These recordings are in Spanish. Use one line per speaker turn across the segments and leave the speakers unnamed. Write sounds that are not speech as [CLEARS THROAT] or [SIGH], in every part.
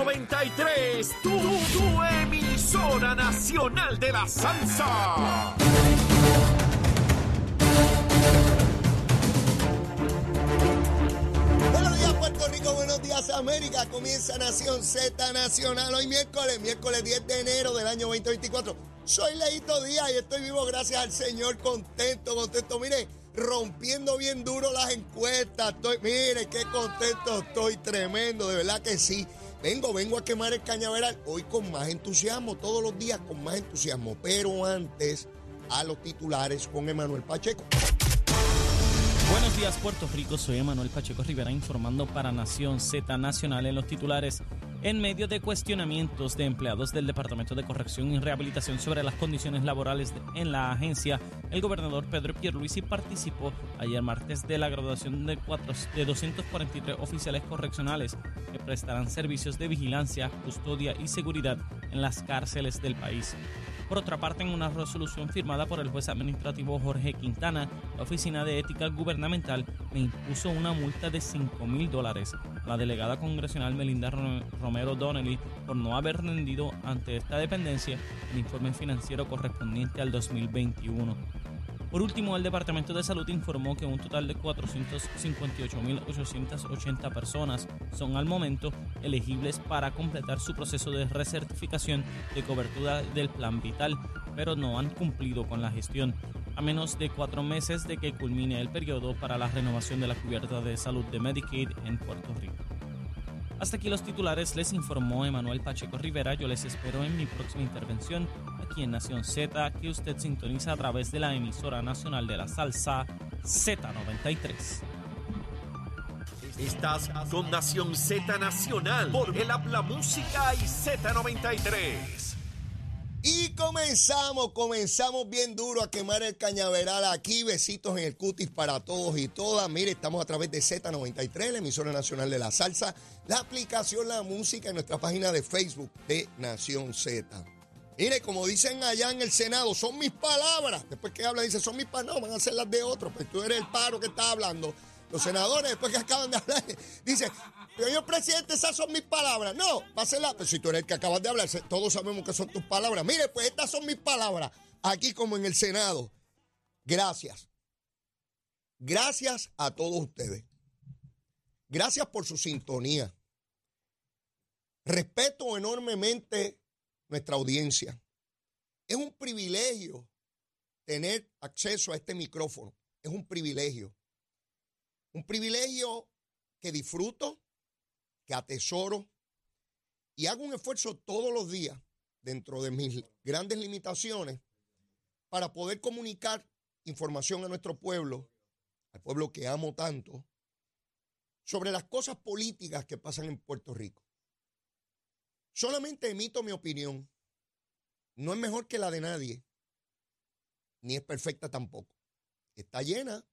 Z93, tu, emisora nacional de la salsa.
Buenos días Puerto Rico, buenos días América. Comienza Nación Z Nacional hoy miércoles, miércoles 10 de enero del año 2024. Soy Leito Díaz y estoy vivo gracias al Señor, contento, contento. Mire, rompiendo bien duro las encuestas. Mire, qué contento estoy, tremendo, de verdad que sí. Vengo, vengo a quemar el cañaveral hoy con más entusiasmo, todos los días con más entusiasmo. Pero antes, a los titulares con Emanuel Pacheco.
Buenos días Puerto Rico, soy Emanuel Pacheco Rivera informando para Nación Z Nacional en los titulares. En medio de cuestionamientos de empleados del Departamento de Corrección y Rehabilitación sobre las condiciones laborales en la agencia, el gobernador Pedro Pierluisi participó ayer martes de la graduación de, cuatro- de 243 oficiales correccionales que prestarán servicios de vigilancia, custodia y seguridad en las cárceles del país. Por otra parte, en una resolución firmada por el juez administrativo Jorge Quintana, la Oficina de Ética Gubernamental le impuso una multa de 5 mil dólares la delegada congresional Melinda Ro- Romero Donnelly por no haber rendido ante esta dependencia el informe financiero correspondiente al 2021. Por último, el Departamento de Salud informó que un total de 458.880 personas son al momento elegibles para completar su proceso de recertificación de cobertura del Plan Vital, pero no han cumplido con la gestión, a menos de cuatro meses de que culmine el periodo para la renovación de la cubierta de salud de Medicaid en Puerto Rico. Hasta aquí los titulares, les informó Emanuel Pacheco Rivera. Yo les espero en mi próxima intervención aquí en Nación Z, que usted sintoniza a través de la emisora nacional de la salsa Z93.
Estás con Nación Z Nacional por el Habla Música y Z93.
Y comenzamos, comenzamos bien duro a quemar el cañaveral aquí. Besitos en el cutis para todos y todas. Mire, estamos a través de Z93, la emisora nacional de la salsa, la aplicación La Música en nuestra página de Facebook de Nación Z. Mire, como dicen allá en el Senado, son mis palabras. Después que hablan, dicen, son mis palabras. No, van a ser las de otros. Pues tú eres el paro que está hablando. Los senadores, después que acaban de hablar, [LAUGHS] dicen, señor presidente, esas son mis palabras. No, va a ser la. Pues si tú eres el que acabas de hablar, todos sabemos que son tus palabras. Mire, pues estas son mis palabras. Aquí como en el Senado. Gracias. Gracias a todos ustedes. Gracias por su sintonía. Respeto enormemente nuestra audiencia. Es un privilegio tener acceso a este micrófono. Es un privilegio. Un privilegio que disfruto, que atesoro y hago un esfuerzo todos los días dentro de mis grandes limitaciones para poder comunicar información a nuestro pueblo, al pueblo que amo tanto, sobre las cosas políticas que pasan en Puerto Rico. Solamente emito mi opinión. No es mejor que la de nadie, ni es perfecta tampoco. Está llena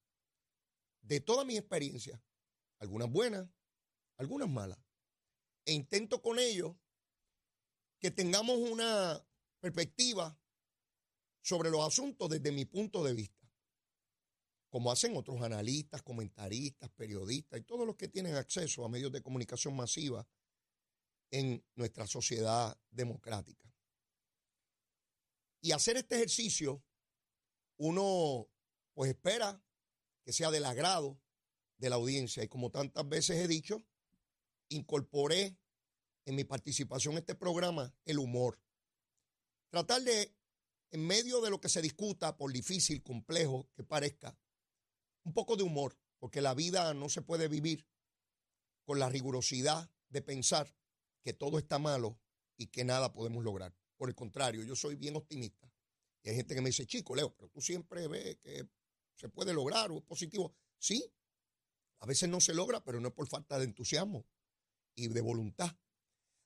de toda mi experiencia, algunas buenas, algunas malas. E intento con ello que tengamos una perspectiva sobre los asuntos desde mi punto de vista, como hacen otros analistas, comentaristas, periodistas y todos los que tienen acceso a medios de comunicación masiva en nuestra sociedad democrática. Y hacer este ejercicio, uno pues espera que sea del agrado de la audiencia. Y como tantas veces he dicho, incorporé en mi participación en este programa el humor. Tratar de, en medio de lo que se discuta, por difícil, complejo que parezca, un poco de humor, porque la vida no se puede vivir con la rigurosidad de pensar que todo está malo y que nada podemos lograr. Por el contrario, yo soy bien optimista. Y hay gente que me dice, chico, Leo, pero tú siempre ves que se puede lograr o es positivo. Sí, a veces no se logra, pero no es por falta de entusiasmo y de voluntad.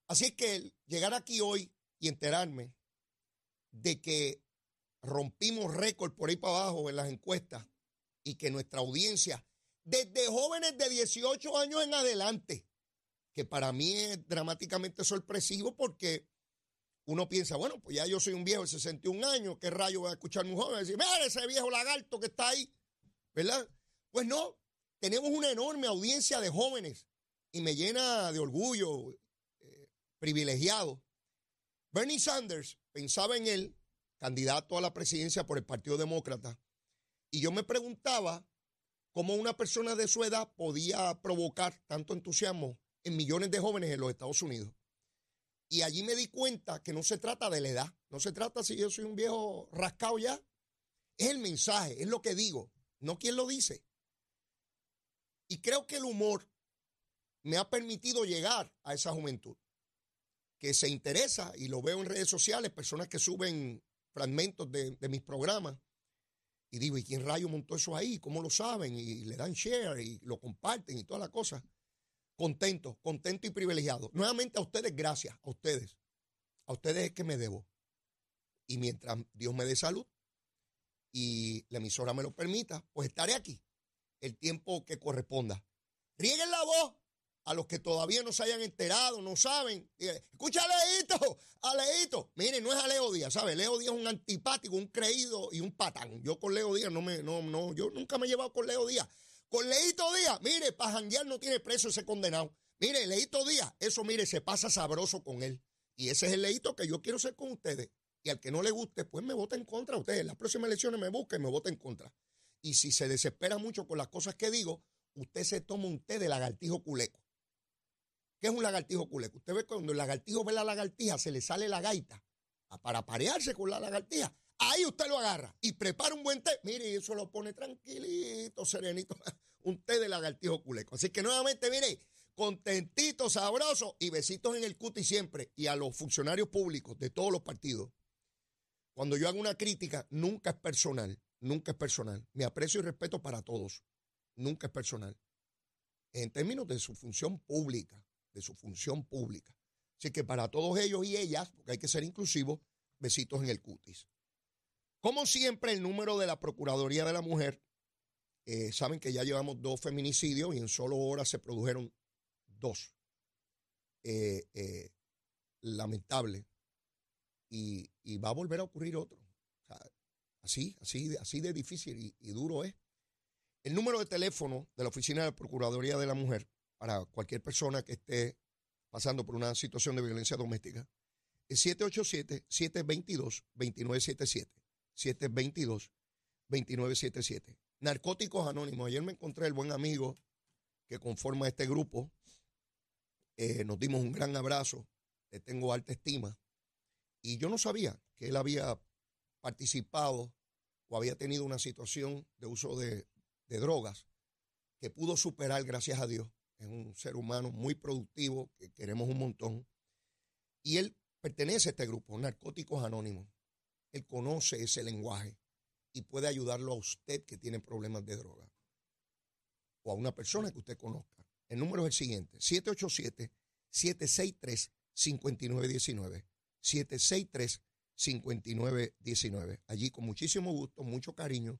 Así es que llegar aquí hoy y enterarme de que rompimos récord por ahí para abajo en las encuestas y que nuestra audiencia, desde jóvenes de 18 años en adelante, que para mí es dramáticamente sorpresivo porque uno piensa, bueno, pues ya yo soy un viejo de 61 años, ¿qué rayo voy a escuchar un joven? Decir, mira ese viejo lagarto que está ahí, ¿verdad? Pues no, tenemos una enorme audiencia de jóvenes y me llena de orgullo eh, privilegiado. Bernie Sanders pensaba en él, candidato a la presidencia por el Partido Demócrata, y yo me preguntaba cómo una persona de su edad podía provocar tanto entusiasmo en millones de jóvenes en los Estados Unidos. Y allí me di cuenta que no se trata de la edad, no se trata si yo soy un viejo rascado ya. Es el mensaje, es lo que digo, no quien lo dice. Y creo que el humor me ha permitido llegar a esa juventud que se interesa, y lo veo en redes sociales, personas que suben fragmentos de, mis programas, y digo, ¿y quién rayo montó eso ahí? ¿Cómo lo saben? Y le dan share y lo comparten y toda la cosa. Contento, contento y privilegiado. Nuevamente a ustedes, gracias, a ustedes. A ustedes es que me debo. Y mientras Dios me dé salud y la emisora me lo permita, pues estaré aquí el tiempo que corresponda. Rieguen la voz a los que todavía no se hayan enterado, no saben. Escucha a Leito, a Leito. Mire, no es a Leo Díaz, ¿sabe? Leo Díaz es un antipático, un creído y un patán. Yo con Leo Díaz no me, no, no, yo nunca me he llevado con Leo Díaz. Con Leito Díaz, mire, para janguear no tiene preso ese condenado. Mire, Leito Díaz, eso mire, se pasa sabroso con él. Y ese es el Leito que yo quiero ser con ustedes. Y al que no le guste, pues me vota en contra ustedes. En las próximas elecciones me busca y me vota en contra. Y si se desespera mucho con las cosas que digo, usted se toma un té de lagartijo culeco. ¿Qué es un lagartijo culeco? Usted ve cuando el lagartijo ve la lagartija, se le sale la gaita para parearse con la lagartija. Ahí usted lo agarra y prepara un buen té. Mire, eso lo pone tranquilito, serenito. [LAUGHS] un té de lagartijo culeco. Así que nuevamente, mire, contentito, sabroso y besitos en el cuti siempre. Y a los funcionarios públicos de todos los partidos. Cuando yo hago una crítica, nunca es personal nunca es personal. Mi aprecio y respeto para todos, nunca es personal. En términos de su función pública, de su función pública. Así que para todos ellos y ellas, porque hay que ser inclusivos, besitos en el cutis. Como siempre, el número de la Procuraduría de la Mujer, eh, saben que ya llevamos dos feminicidios y en solo horas se produjeron dos. Eh, eh, lamentable. Y, y, va a volver a ocurrir otro. Así, así, así de difícil y, duro es. El número de teléfono de la Oficina de la Procuraduría de la Mujer para cualquier persona que esté pasando por una situación de violencia doméstica es 787-722-2977. 722-2977. Narcóticos Anónimos. Ayer me encontré el buen amigo que conforma este grupo. Eh, nos dimos un gran abrazo. Le tengo alta estima. Y yo no sabía que él había participado o había tenido una situación de uso de, drogas que pudo superar, gracias a Dios. Es un ser humano muy productivo, que queremos un montón. Y él pertenece a este grupo, Narcóticos Anónimos. Él conoce ese lenguaje y puede ayudarlo a usted que tiene problemas de droga o a una persona que usted conozca. El número es el siguiente, 787-763-5919. 763 5919. Allí con muchísimo gusto, mucho cariño,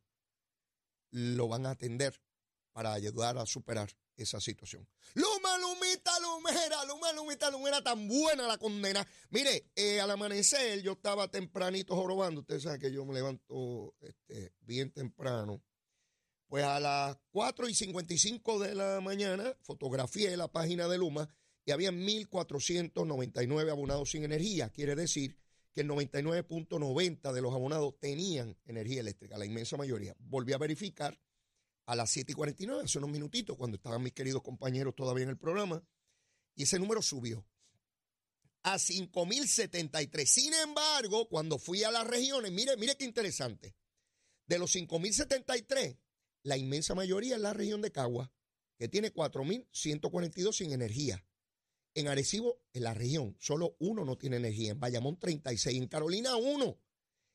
lo van a atender para ayudar a superar esa situación. Luma, Lumita, Lumera, Luma, Lumita, Lumera, tan buena la condena. Mire, eh, al amanecer yo estaba tempranito jorobando, ustedes saben que yo me levanto este, bien temprano. Pues a las 4 y 55 de la mañana fotografié la página de Luma y había 1.499 abonados sin energía. Quiere decir que el 99.90 de los abonados tenían energía eléctrica, la inmensa mayoría. Volví a verificar a las 7 y 49, hace unos minutitos, cuando estaban mis queridos compañeros todavía en el programa, y ese número subió a 5.073. Sin embargo, cuando fui a las regiones, mire, mire qué interesante, de los 5.073, la inmensa mayoría es la región de Cagua, que tiene 4.142 sin energía. En Arecibo, en la región, solo uno no tiene energía. En Bayamón, 36. En Carolina, uno.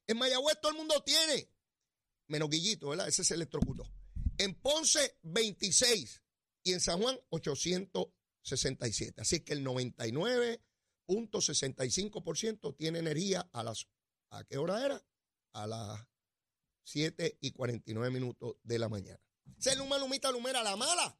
En Mayagüez, todo el mundo tiene. Menos Guillito, ¿verdad? Ese se electrocutó. En Ponce, 26. Y en San Juan, 867. Así que el 99.65% tiene energía a las. ¿A qué hora era? A las 7 y 49 minutos de la mañana. Se luma, lumita, lumera, la mala.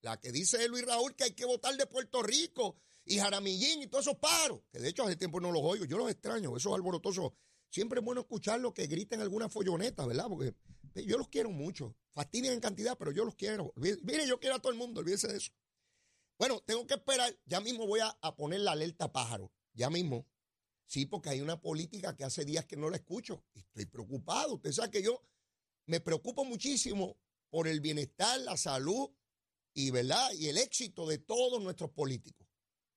La que dice Luis Raúl que hay que votar de Puerto Rico y Jaramillín y todos esos paros, que de hecho hace tiempo no los oigo, yo los extraño, esos alborotosos. Siempre es bueno escucharlos que griten alguna folloneta, ¿verdad? Porque yo los quiero mucho. Fastidian en cantidad, pero yo los quiero. Mire, yo quiero a todo el mundo, olvídese de eso. Bueno, tengo que esperar. Ya mismo voy a, a poner la alerta pájaro. Ya mismo. Sí, porque hay una política que hace días que no la escucho. Y estoy preocupado. Usted sabe que yo me preocupo muchísimo por el bienestar, la salud y, ¿verdad? y el éxito de todos nuestros políticos.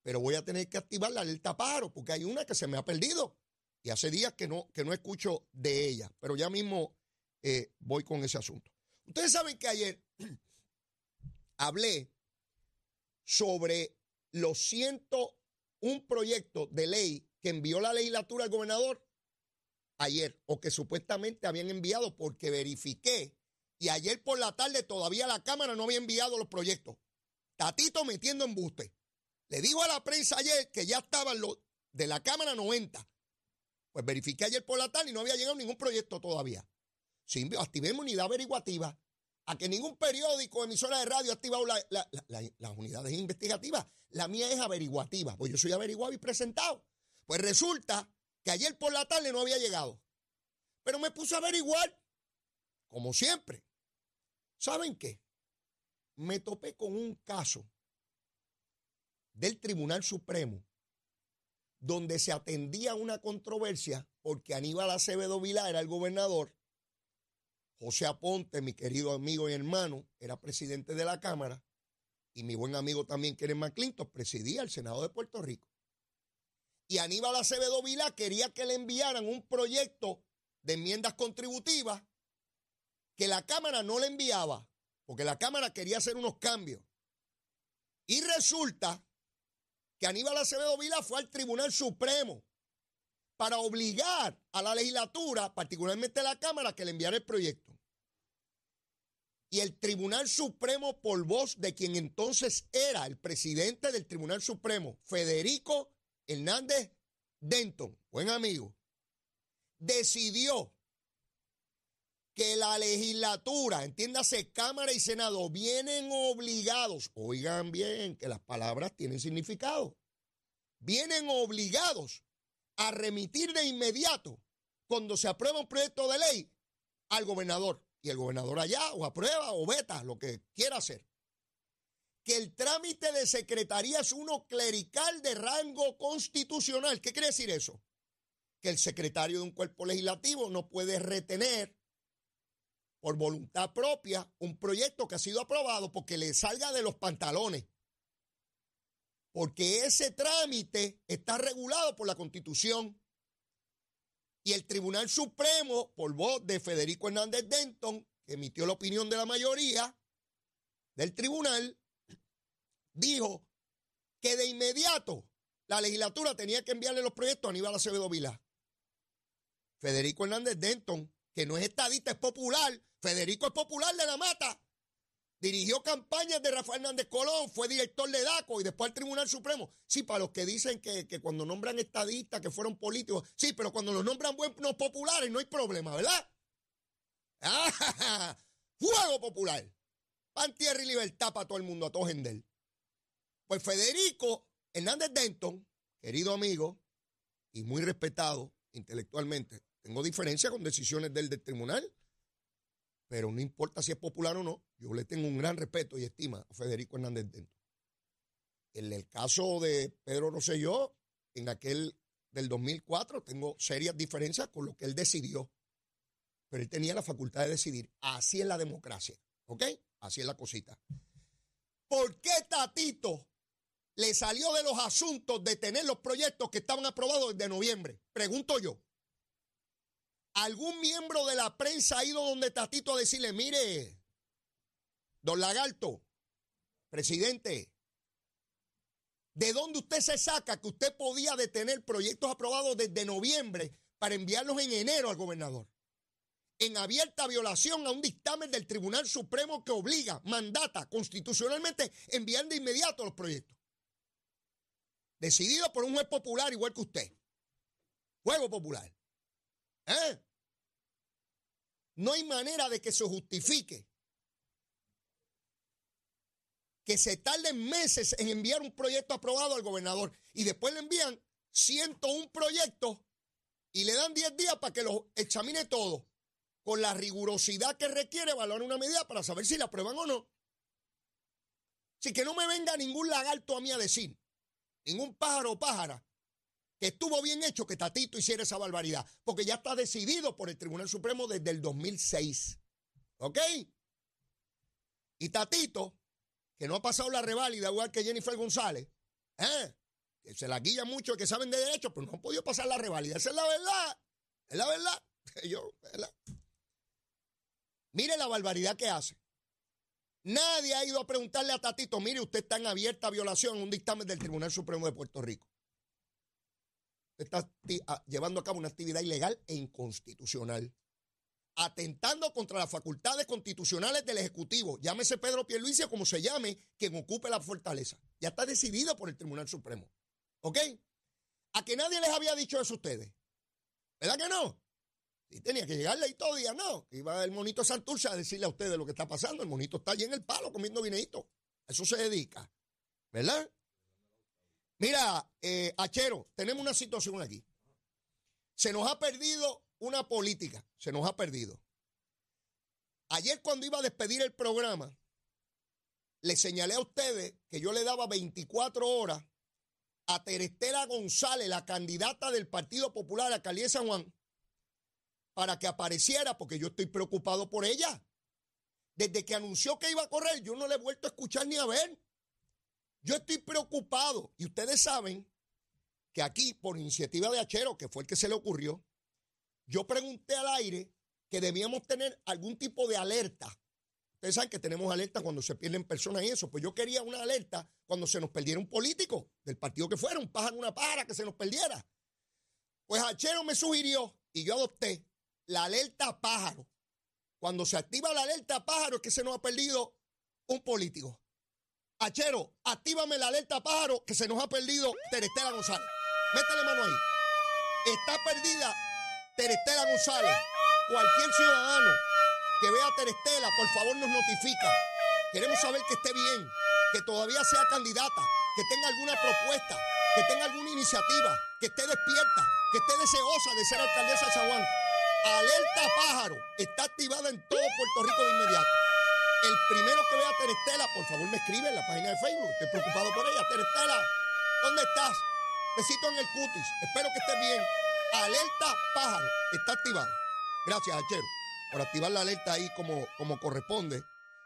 Pero voy a tener que activar la alerta pájaro porque hay una que se me ha perdido. Y hace días que no, que no escucho de ella. Pero ya mismo eh, voy con ese asunto. Ustedes saben que ayer [CLEARS THROAT] hablé sobre los 101 proyectos de ley que envió la legislatura al gobernador ayer, o que supuestamente habían enviado porque verifiqué, y ayer por la tarde todavía la Cámara no había enviado los proyectos. Tatito metiendo embuste. Le dijo a la prensa ayer que ya estaban los de la Cámara 90. Pues verifiqué ayer por la tarde y no había llegado ningún proyecto todavía. Sí, activemos unidad averiguativa a que ningún periódico, emisora de radio ha activado las unidades investigativas. La mía es averiguativa, pues yo soy averiguado y presentado. Pues resulta que ayer por la tarde no había llegado. Pero me puse a averiguar, como siempre. ¿Saben qué? Me topé con un caso del Tribunal Supremo donde se atendía una controversia porque Aníbal Acevedo Vilá era el gobernador José Aponte, mi querido amigo y hermano, era presidente de la Cámara y mi buen amigo también, Keren McClinton, presidía el Senado de Puerto Rico. Y Aníbal Acevedo Vilá quería que le enviaran un proyecto de enmiendas contributivas que la Cámara no le enviaba, porque la Cámara quería hacer unos cambios. Y resulta que Aníbal Acevedo Vilá fue al Tribunal Supremo para obligar a la legislatura, particularmente a la Cámara, que le enviara el proyecto. Y el Tribunal Supremo por voz de quien entonces era el presidente del Tribunal Supremo, Federico Hernández Denton, buen amigo, decidió que la legislatura, entiéndase Cámara y Senado, vienen obligados, oigan bien que las palabras tienen significado, vienen obligados a remitir de inmediato, cuando se aprueba un proyecto de ley, al gobernador y el gobernador allá o aprueba o veta, lo que quiera hacer. Que el trámite de secretaría es uno clerical de rango constitucional. ¿Qué quiere decir eso? Que el secretario de un cuerpo legislativo no puede retener por voluntad propia un proyecto que ha sido aprobado porque le salga de los pantalones. Porque ese trámite está regulado por la Constitución. Y el Tribunal Supremo, por voz de Federico Hernández Denton, que emitió la opinión de la mayoría del tribunal, dijo que de inmediato la legislatura tenía que enviarle los proyectos a Aníbal Acevedo Vilá. Federico Hernández Denton, que no es estadista, es popular. Federico es popular de la mata. Dirigió campañas de Rafael Hernández Colón, fue director de DACO y después al Tribunal Supremo. Sí, para los que dicen que, cuando nombran estadistas, que fueron políticos, sí, pero cuando los nombran buenos populares no hay problema, ¿verdad? ¡Ah! [LAUGHS] ¡Fuego popular! Pan, tierra y libertad para todo el mundo, a todo gender. Pues Federico Hernández Denton, querido amigo y muy respetado intelectualmente, tengo diferencia con decisiones del, tribunal, pero no importa si es popular o no, yo le tengo un gran respeto y estima a Federico Hernández Dentro. En el caso de Pedro Rosselló, en aquel del 2004, tengo serias diferencias con lo que él decidió. Pero él tenía la facultad de decidir. Así es la democracia. ¿Ok? Así es la cosita. ¿Por qué Tatito le salió de los asuntos de tener los proyectos que estaban aprobados desde noviembre? Pregunto yo. ¿Algún miembro de la prensa ha ido donde Tatito a decirle, mire, don Lagarto, presidente, ¿de dónde usted se saca que usted podía detener proyectos aprobados desde noviembre para enviarlos en enero al gobernador? En abierta violación a un dictamen del Tribunal Supremo que obliga, mandata constitucionalmente enviar de inmediato los proyectos. Decidido por un juez popular igual que usted. Juego popular. ¿Eh? No hay manera de que se justifique que se tarden meses en enviar un proyecto aprobado al gobernador y después le envían 101 proyectos y le dan 10 días para que los examine todo con la rigurosidad que requiere evaluar una medida para saber si la aprueban o no. Así que no me venga ningún lagarto a mí a decir, ningún pájaro o pájara, que estuvo bien hecho que Tatito hiciera esa barbaridad, porque ya está decidido por el Tribunal Supremo desde el 2006. ¿Ok? Y Tatito, que no ha pasado la reválida igual que Jennifer González, ¿eh? que se la guía mucho, que saben de derecho, pero no han podido pasar la reválida. Esa es la verdad. Es la verdad. [LAUGHS] ¿verdad? Mire la barbaridad que hace. Nadie ha ido a preguntarle a Tatito, mire, usted está en abierta violación en un dictamen del Tribunal Supremo de Puerto Rico. Está ah, llevando a cabo una actividad ilegal e inconstitucional. Atentando contra las facultades constitucionales del Ejecutivo. Llámese Pedro Pierluisi o como se llame, quien ocupe la fortaleza. Ya está decidido por el Tribunal Supremo. ¿Ok? A que nadie les había dicho eso a ustedes. ¿Verdad que no? Y tenía que llegarle ahí todo día, no. Iba el monito Santurce a decirle a ustedes lo que está pasando. El monito está allí en el palo comiendo vineito. eso se dedica. ¿Verdad? Mira, eh, Achero, tenemos una situación aquí. Se nos ha perdido una política. Se nos ha perdido. Ayer cuando iba a despedir el programa, le señalé a ustedes que yo le daba 24 horas a Terestela González, la candidata del Partido Popular a Cali de San Juan, para que apareciera, porque yo estoy preocupado por ella. Desde que anunció que iba a correr, yo no le he vuelto a escuchar ni a ver. Yo estoy preocupado y ustedes saben que aquí, por iniciativa de Achero, que fue el que se le ocurrió, yo pregunté al aire que debíamos tener algún tipo de alerta. Ustedes saben que tenemos alerta cuando se pierden personas y eso. Pues yo quería una alerta cuando se nos perdiera un político del partido que fuera, un pájaro, una pájara que se nos perdiera. Pues Achero me sugirió y yo adopté la alerta pájaro. Cuando se activa la alerta pájaro es que se nos ha perdido un político. Achero, actívame la alerta pájaro que se nos ha perdido Terestela González. Métele mano ahí. Está perdida Terestela González. Cualquier ciudadano que vea a Terestela, por favor nos notifica. Queremos saber que esté bien, que todavía sea candidata, que tenga alguna propuesta, que tenga alguna iniciativa, que esté despierta, que esté deseosa de ser alcaldesa de San Juan. Alerta pájaro está activada en todo Puerto Rico de inmediato. El primero que vea a Terestela, por favor me escribe en la página de Facebook. Estoy preocupado por ella. Terestela, ¿dónde estás? Besito en el cutis. Espero que estés bien. Alerta pájaro está activada. Gracias, Achero, por activar la alerta ahí como, como corresponde.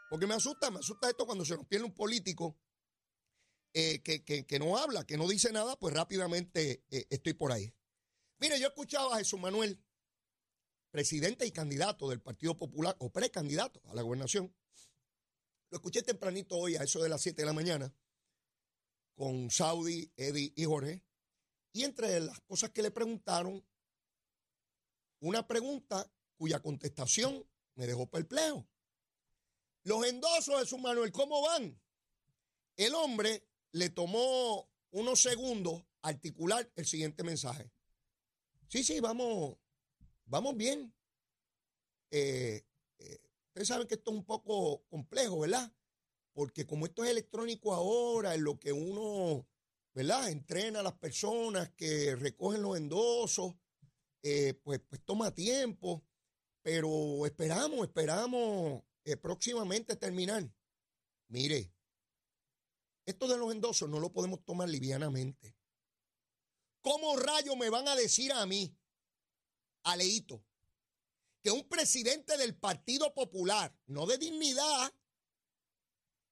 Porque me asusta, me asusta esto cuando se nos pierde un político eh, que, no habla, que no dice nada, pues rápidamente eh, estoy por ahí. Mire, yo escuchaba a Jesús Manuel presidente y candidato del Partido Popular, o precandidato a la gobernación. Lo escuché tempranito hoy a eso de las 7 de la mañana con Saudi, Eddie y Jorge. Y entre las cosas que le preguntaron, una pregunta cuya contestación me dejó perplejo. Los endosos de su Manuel, ¿cómo van? El hombre le tomó unos segundos articular el siguiente mensaje. Sí, sí, vamos, vamos bien. Eh, ustedes saben que esto es un poco complejo, ¿verdad? Porque como esto es electrónico ahora, en lo que uno, ¿verdad? Entrena a las personas que recogen los endosos, eh, pues, pues toma tiempo, pero esperamos, esperamos próximamente terminar. Mire, esto de los endosos no lo podemos tomar livianamente. ¿Cómo rayos me van a decir a mí Aleito, que un presidente del Partido Popular, no de dignidad,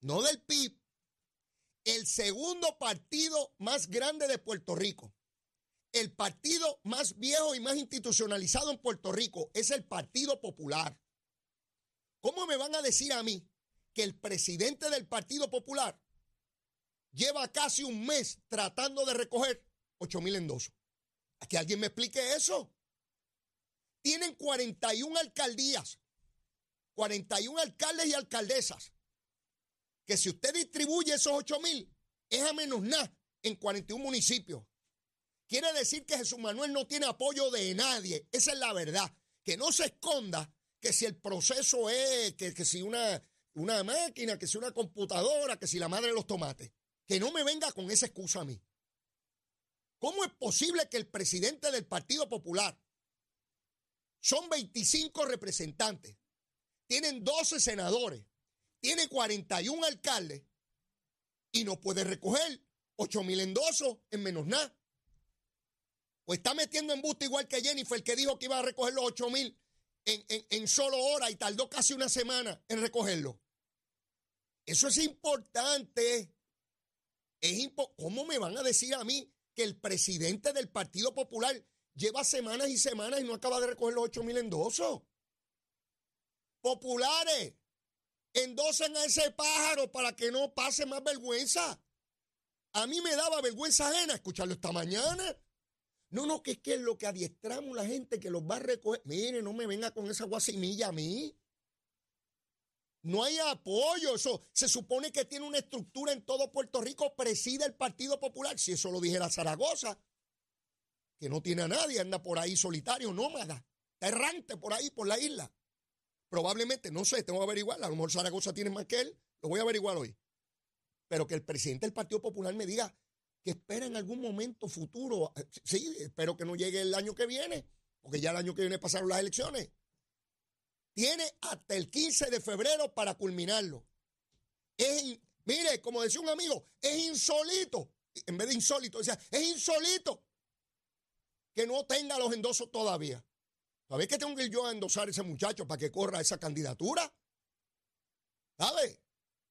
no del PIB, el segundo partido más grande de Puerto Rico, el partido más viejo y más institucionalizado en Puerto Rico es el Partido Popular. ¿Cómo me van a decir a mí que el presidente del Partido Popular lleva casi un mes tratando de recoger 8 mil endosos? ¿A que alguien me explique eso? Tienen 41 alcaldías, 41 alcaldes y alcaldesas, que si usted distribuye esos 8 mil, es a menos nada en 41 municipios. Quiere decir que Jesús Manuel no tiene apoyo de nadie. Esa es la verdad. Que no se esconda que si el proceso es, que, si una, una máquina, que si una computadora, que si la madre de los tomates. Que no me venga con esa excusa a mí. ¿Cómo es posible que el presidente del Partido Popular, son 25 representantes. Tienen 12 senadores. Tiene 41 alcaldes. y no puede recoger 8 mil endosos en menos nada. O está metiendo en busto igual que Jennifer, que dijo que iba a recoger los 8 mil en, en, solo hora y tardó casi una semana en recogerlo. Eso es importante. Es ¿Cómo me van a decir a mí que el presidente del Partido Popular lleva semanas y semanas y no acaba de recoger los 8 mil endosos? Populares, endosen a ese pájaro para que no pase más vergüenza. A mí me daba vergüenza ajena escucharlo esta mañana. No, no, que es que es lo que adiestramos la gente que los va a recoger. Mire, no me venga con esa guasimilla a mí. No hay apoyo. Eso se supone que tiene una estructura en todo Puerto Rico, preside el Partido Popular. Si eso lo dijera Zaragoza, que no tiene a nadie, anda por ahí solitario, nómada, está errante por ahí, por la isla. Probablemente, no sé, tengo que averiguar. A lo mejor Zaragoza tiene más que él. Lo voy a averiguar hoy. Pero que el presidente del Partido Popular me diga que espera en algún momento futuro. Eh, sí, espero que no llegue el año que viene, porque ya el año que viene pasaron las elecciones. Tiene hasta el 15 de febrero para culminarlo. Es, mire, como decía un amigo, es insólito. En vez de insólito, decía, es insólito que no tenga los endosos todavía. ¿Sabes que tengo que ir yo a endosar a ese muchacho para que corra esa candidatura? ¿Sabe?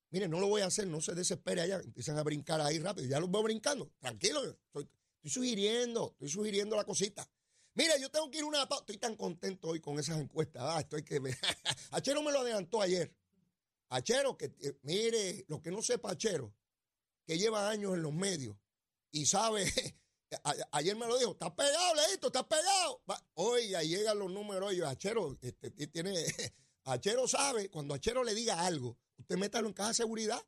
Mire, no lo voy a hacer, no se desespere allá. Empiezan a brincar ahí rápido. Ya los veo brincando. Tranquilo, estoy, sugiriendo, estoy sugiriendo la cosita. Mire, yo tengo que ir una Estoy tan contento hoy con esas encuestas. Ah, estoy que [LAUGHS] Achero me lo adelantó ayer. Achero, que eh, mire, lo que no sepa Achero, que lleva años en los medios y sabe [LAUGHS] ayer me lo dijo, está pegado, Leito, está pegado. Oiga, llegan los números, yo, Achero, este, tiene, [LAUGHS] Achero sabe, cuando Achero le diga algo, usted métalo en caja de seguridad,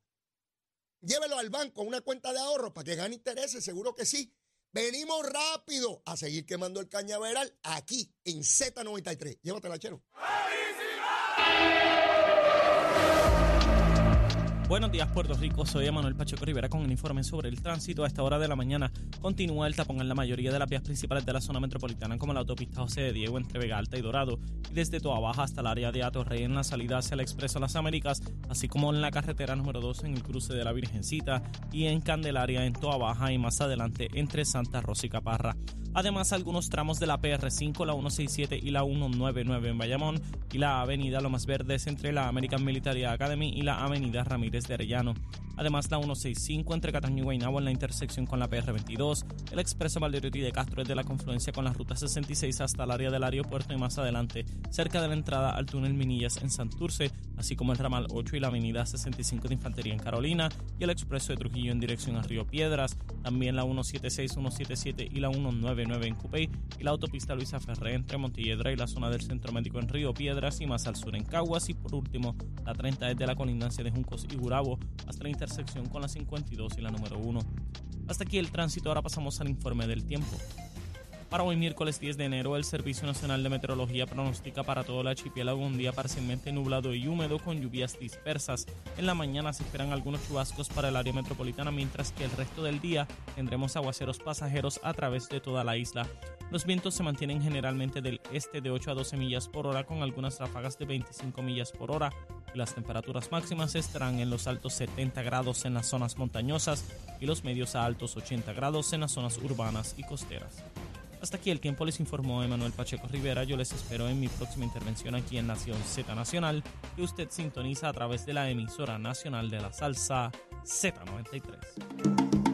llévelo al banco, a una cuenta de ahorro para que gane intereses, seguro que sí. Venimos rápido a seguir quemando el cañaveral aquí en Z93. Llévatelo, Achero.
Buenos días, Puerto Rico. Soy Emanuel Pacheco Rivera con el informe sobre el tránsito. A esta hora de la mañana continúa el tapón en la mayoría de las vías principales de la zona metropolitana, como la autopista José de Diego entre Vega Alta y Dorado, y desde Toa Baja hasta el área de Atorrey en la salida hacia el Expreso Las Américas, así como en la carretera número 2 en el cruce de la Virgencita y en Candelaria en Toa Baja y más adelante entre Santa Rosa y Caparra. Además, algunos tramos de la PR5, la 167 y la 199 en Bayamón y la avenida Lomas Verdes entre la American Military Academy y la avenida Ramírez de Arellano. Además, la 165 entre Cataño y Guaynabo en la intersección con la PR22, el expreso Valderotti de Castro es de la confluencia con la ruta 66 hasta el área del aeropuerto y más adelante, cerca de la entrada al túnel Minillas en Santurce, así como el ramal 8 y la avenida 65 de Infantería en Carolina y el expreso de Trujillo en dirección a Río Piedras, también la 176, 177 y la 199 en Cupey y la autopista Luisa Ferré entre Montelledra y la zona del Centro Médico en Río Piedras y más al sur en Caguas. Y por último la 30 es de la colindancia de Juncos y Gurabo hasta la intersección con la 52 y la número 1. Hasta aquí el tránsito, ahora pasamos al informe del tiempo. Para hoy miércoles 10 de enero, el Servicio Nacional de Meteorología pronostica para todo el archipiélago un día parcialmente nublado y húmedo con lluvias dispersas. En la mañana se esperan algunos chubascos para el área metropolitana, mientras que el resto del día tendremos aguaceros pasajeros a través de toda la isla. Los vientos se mantienen generalmente del este de 8 a 12 millas por hora con algunas ráfagas de 25 millas por hora las temperaturas máximas estarán en los altos 70 grados en las zonas montañosas y los medios a altos 80 grados en las zonas urbanas y costeras. Hasta aquí el tiempo les informó Emanuel Pacheco Rivera. Yo les espero en mi próxima intervención aquí en Nación Z Nacional, que usted sintoniza a través de la emisora nacional de la salsa Z93.